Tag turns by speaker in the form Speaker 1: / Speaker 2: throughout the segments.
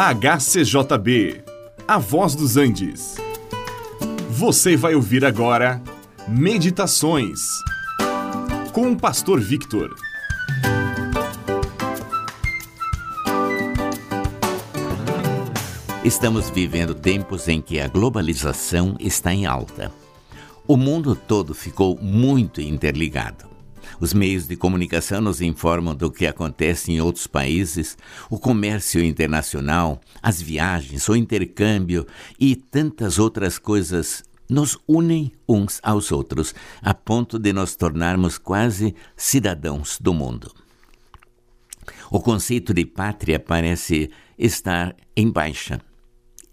Speaker 1: HCJB, A Voz dos Andes. Você vai ouvir agora Meditações com o Pastor Victor.
Speaker 2: Estamos vivendo tempos em que a globalização está em alta. O mundo todo ficou muito interligado. Os meios de comunicação nos informam do que acontece em outros países, o comércio internacional, as viagens, o intercâmbio e tantas outras coisas nos unem uns aos outros, a ponto de nos tornarmos quase cidadãos do mundo. O conceito de pátria parece estar em baixa,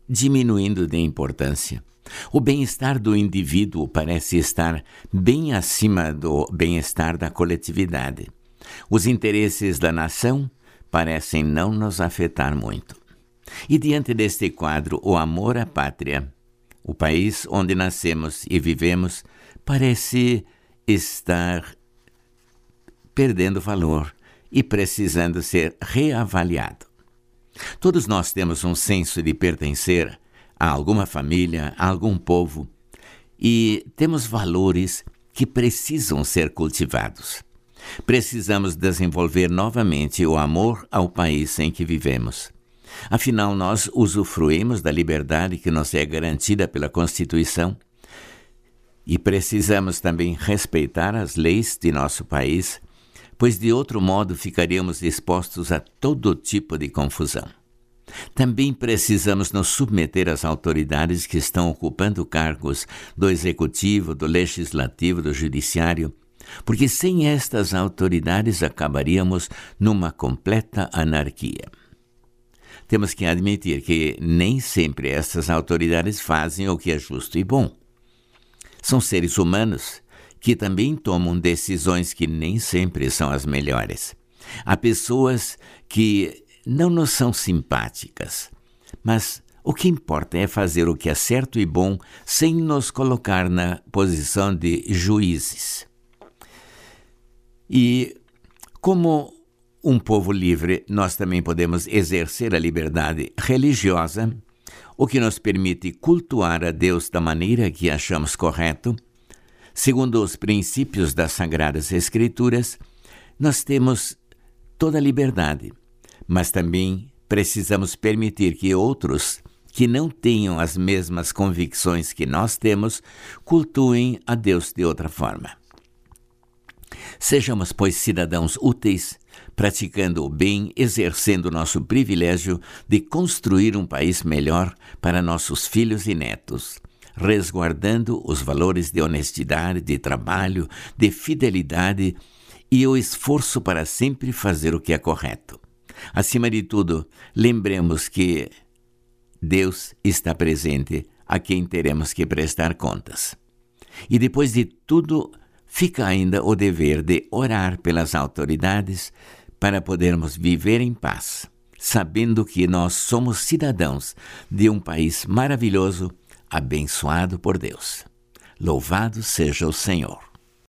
Speaker 2: diminuindo de importância. O bem-estar do indivíduo parece estar bem acima do bem-estar da coletividade. Os interesses da nação parecem não nos afetar muito. E diante deste quadro, o amor à pátria, o país onde nascemos e vivemos, parece estar perdendo valor e precisando ser reavaliado. Todos nós temos um senso de pertencer a alguma família, a algum povo, e temos valores que precisam ser cultivados. Precisamos desenvolver novamente o amor ao país em que vivemos. Afinal, nós usufruímos da liberdade que nos é garantida pela Constituição e precisamos também respeitar as leis de nosso país, pois de outro modo ficaríamos expostos a todo tipo de confusão. Também precisamos nos submeter às autoridades que estão ocupando cargos do executivo, do legislativo, do judiciário, porque sem estas autoridades acabaríamos numa completa anarquia. Temos que admitir que nem sempre essas autoridades fazem o que é justo e bom. São seres humanos que também tomam decisões que nem sempre são as melhores. Há pessoas que não nos são simpáticas, mas o que importa é fazer o que é certo e bom sem nos colocar na posição de juízes. E como um povo livre, nós também podemos exercer a liberdade religiosa, o que nos permite cultuar a Deus da maneira que achamos correto. Segundo os princípios das Sagradas Escrituras, nós temos toda a liberdade mas também precisamos permitir que outros que não tenham as mesmas convicções que nós temos cultuem a Deus de outra forma. Sejamos, pois, cidadãos úteis, praticando o bem, exercendo nosso privilégio de construir um país melhor para nossos filhos e netos, resguardando os valores de honestidade, de trabalho, de fidelidade e o esforço para sempre fazer o que é correto. Acima de tudo, lembremos que Deus está presente a quem teremos que prestar contas. E depois de tudo, fica ainda o dever de orar pelas autoridades para podermos viver em paz, sabendo que nós somos cidadãos de um país maravilhoso, abençoado por Deus. Louvado seja o Senhor.